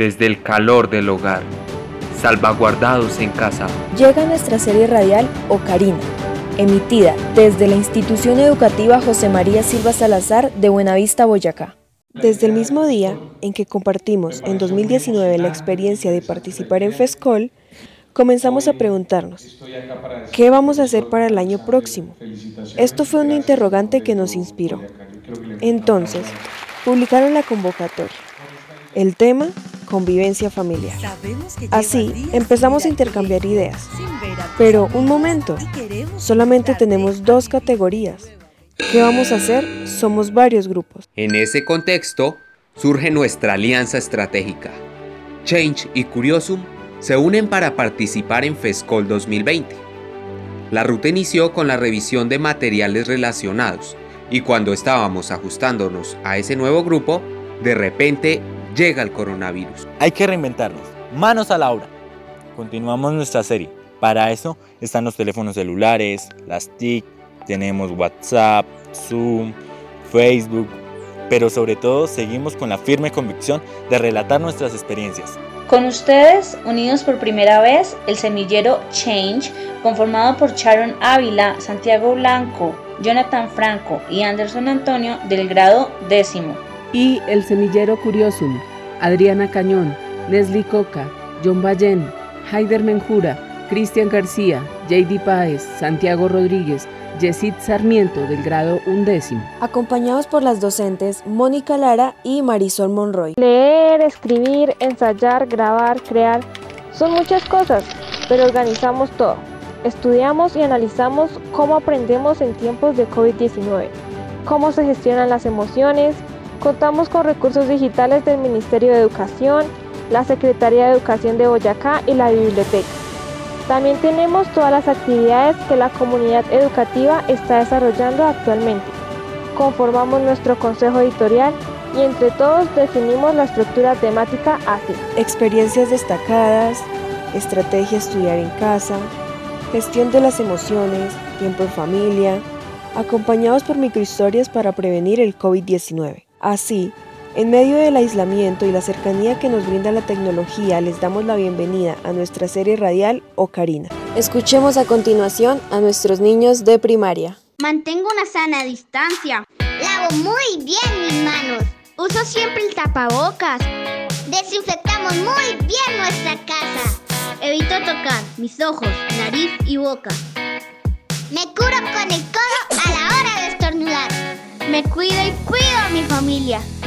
desde el calor del hogar, salvaguardados en casa. Llega nuestra serie radial Ocarina, emitida desde la institución educativa José María Silva Salazar de Buenavista, Boyacá. Desde el mismo día en que compartimos en 2019 la experiencia de participar en FESCOL, comenzamos a preguntarnos, ¿qué vamos a hacer para el año próximo? Esto fue un interrogante que nos inspiró. Entonces, publicaron la convocatoria. El tema, convivencia familiar. Así, empezamos a intercambiar ideas. Pero, un momento, solamente tenemos dos categorías. ¿Qué vamos a hacer? Somos varios grupos. En ese contexto, surge nuestra alianza estratégica. Change y Curiosum se unen para participar en FESCOL 2020. La ruta inició con la revisión de materiales relacionados y cuando estábamos ajustándonos a ese nuevo grupo, de repente llega el coronavirus. Hay que reinventarnos. Manos a la obra. Continuamos nuestra serie. Para eso están los teléfonos celulares, las TIC, tenemos WhatsApp, Zoom, Facebook, pero sobre todo seguimos con la firme convicción de relatar nuestras experiencias. Con ustedes, unidos por primera vez, el semillero Change, conformado por Sharon Ávila, Santiago Blanco, Jonathan Franco y Anderson Antonio del grado décimo. Y el semillero Curiosum, Adriana Cañón, Leslie Coca, John Ballén, Haider Menjura, Cristian García, JD Páez, Santiago Rodríguez, Yesid Sarmiento del grado undécimo. Acompañados por las docentes Mónica Lara y Marisol Monroy. Leer, escribir, ensayar, grabar, crear, son muchas cosas, pero organizamos todo. Estudiamos y analizamos cómo aprendemos en tiempos de COVID-19, cómo se gestionan las emociones, contamos con recursos digitales del Ministerio de Educación, la Secretaría de Educación de Boyacá y la biblioteca. También tenemos todas las actividades que la comunidad educativa está desarrollando actualmente. Conformamos nuestro consejo editorial y entre todos definimos la estructura temática así. Experiencias destacadas, estrategia estudiar en casa, gestión de las emociones, tiempo en familia, acompañados por microhistorias para prevenir el COVID-19. Así, en medio del aislamiento y la cercanía que nos brinda la tecnología, les damos la bienvenida a nuestra serie radial Ocarina. Escuchemos a continuación a nuestros niños de primaria. Mantengo una sana distancia. Lavo muy bien mis manos. Uso siempre el tapabocas. Desinfectamos muy bien nuestra casa. Evito tocar mis ojos, nariz y boca. Me curo con el codo a la hora de estornudar. Me cuido y cuido mi familia.